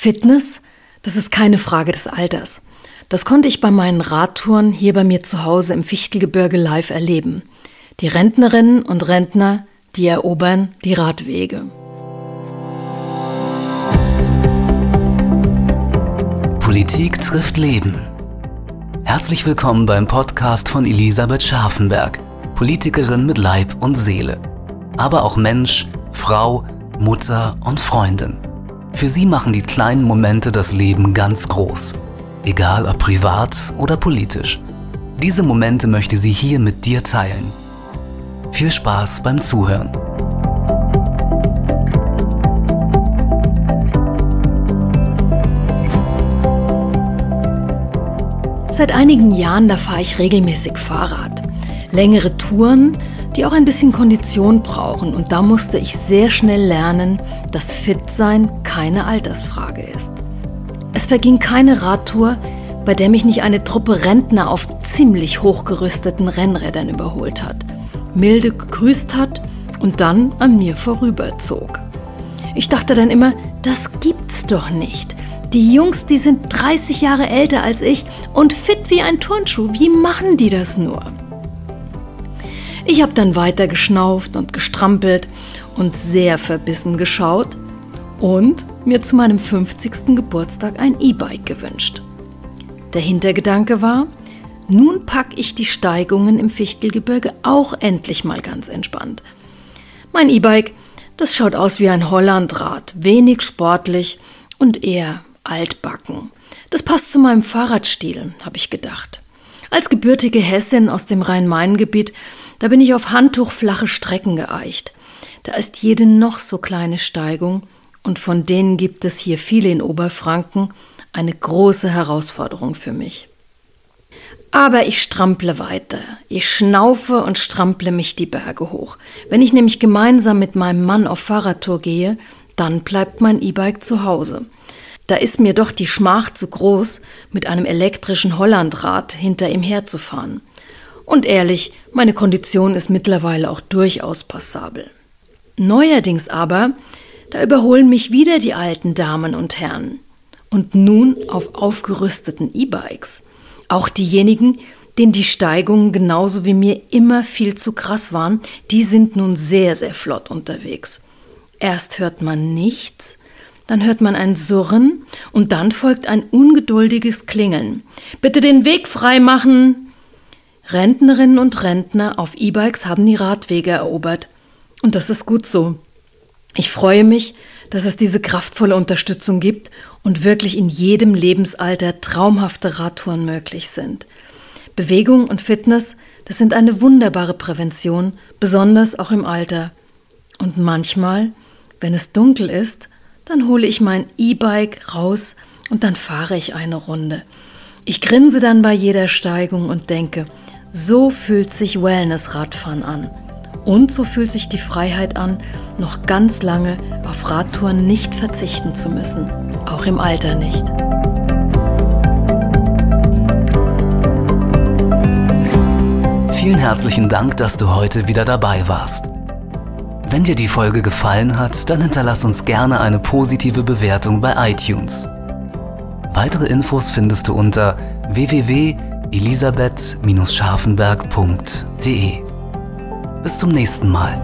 Fitness, das ist keine Frage des Alters. Das konnte ich bei meinen Radtouren hier bei mir zu Hause im Fichtelgebirge live erleben. Die Rentnerinnen und Rentner, die erobern die Radwege. Politik trifft Leben. Herzlich willkommen beim Podcast von Elisabeth Scharfenberg, Politikerin mit Leib und Seele. Aber auch Mensch, Frau, Mutter und Freundin. Für sie machen die kleinen Momente das Leben ganz groß. Egal ob privat oder politisch. Diese Momente möchte sie hier mit dir teilen. Viel Spaß beim Zuhören. Seit einigen Jahren, da fahre ich regelmäßig Fahrrad. Längere Touren, die auch ein bisschen Kondition brauchen. Und da musste ich sehr schnell lernen, dass Fitsein keine Altersfrage ist. Es verging keine Radtour, bei der mich nicht eine Truppe Rentner auf ziemlich hochgerüsteten Rennrädern überholt hat, milde gegrüßt hat und dann an mir vorüberzog. Ich dachte dann immer, das gibt's doch nicht. Die Jungs, die sind 30 Jahre älter als ich und fit wie ein Turnschuh. Wie machen die das nur? Ich habe dann weiter geschnauft und gestrampelt und sehr verbissen geschaut und mir zu meinem 50. Geburtstag ein E-Bike gewünscht. Der Hintergedanke war, nun packe ich die Steigungen im Fichtelgebirge auch endlich mal ganz entspannt. Mein E-Bike, das schaut aus wie ein Hollandrad, wenig sportlich und eher altbacken. Das passt zu meinem Fahrradstil, habe ich gedacht. Als gebürtige Hessin aus dem Rhein-Main-Gebiet da bin ich auf handtuchflache Strecken geeicht. Da ist jede noch so kleine Steigung, und von denen gibt es hier viele in Oberfranken, eine große Herausforderung für mich. Aber ich strample weiter. Ich schnaufe und strample mich die Berge hoch. Wenn ich nämlich gemeinsam mit meinem Mann auf Fahrradtour gehe, dann bleibt mein E-Bike zu Hause. Da ist mir doch die Schmach zu groß, mit einem elektrischen Hollandrad hinter ihm herzufahren. Und ehrlich, meine Kondition ist mittlerweile auch durchaus passabel. Neuerdings aber, da überholen mich wieder die alten Damen und Herren. Und nun auf aufgerüsteten E-Bikes. Auch diejenigen, denen die Steigungen genauso wie mir immer viel zu krass waren, die sind nun sehr, sehr flott unterwegs. Erst hört man nichts, dann hört man ein Surren und dann folgt ein ungeduldiges Klingeln. Bitte den Weg frei machen, Rentnerinnen und Rentner auf E-Bikes haben die Radwege erobert. Und das ist gut so. Ich freue mich, dass es diese kraftvolle Unterstützung gibt und wirklich in jedem Lebensalter traumhafte Radtouren möglich sind. Bewegung und Fitness, das sind eine wunderbare Prävention, besonders auch im Alter. Und manchmal, wenn es dunkel ist, dann hole ich mein E-Bike raus und dann fahre ich eine Runde. Ich grinse dann bei jeder Steigung und denke, so fühlt sich Wellness-Radfahren an. Und so fühlt sich die Freiheit an, noch ganz lange auf Radtouren nicht verzichten zu müssen. Auch im Alter nicht. Vielen herzlichen Dank, dass du heute wieder dabei warst. Wenn dir die Folge gefallen hat, dann hinterlass uns gerne eine positive Bewertung bei iTunes. Weitere Infos findest du unter www.de elisabeth-scharfenberg.de. Bis zum nächsten Mal.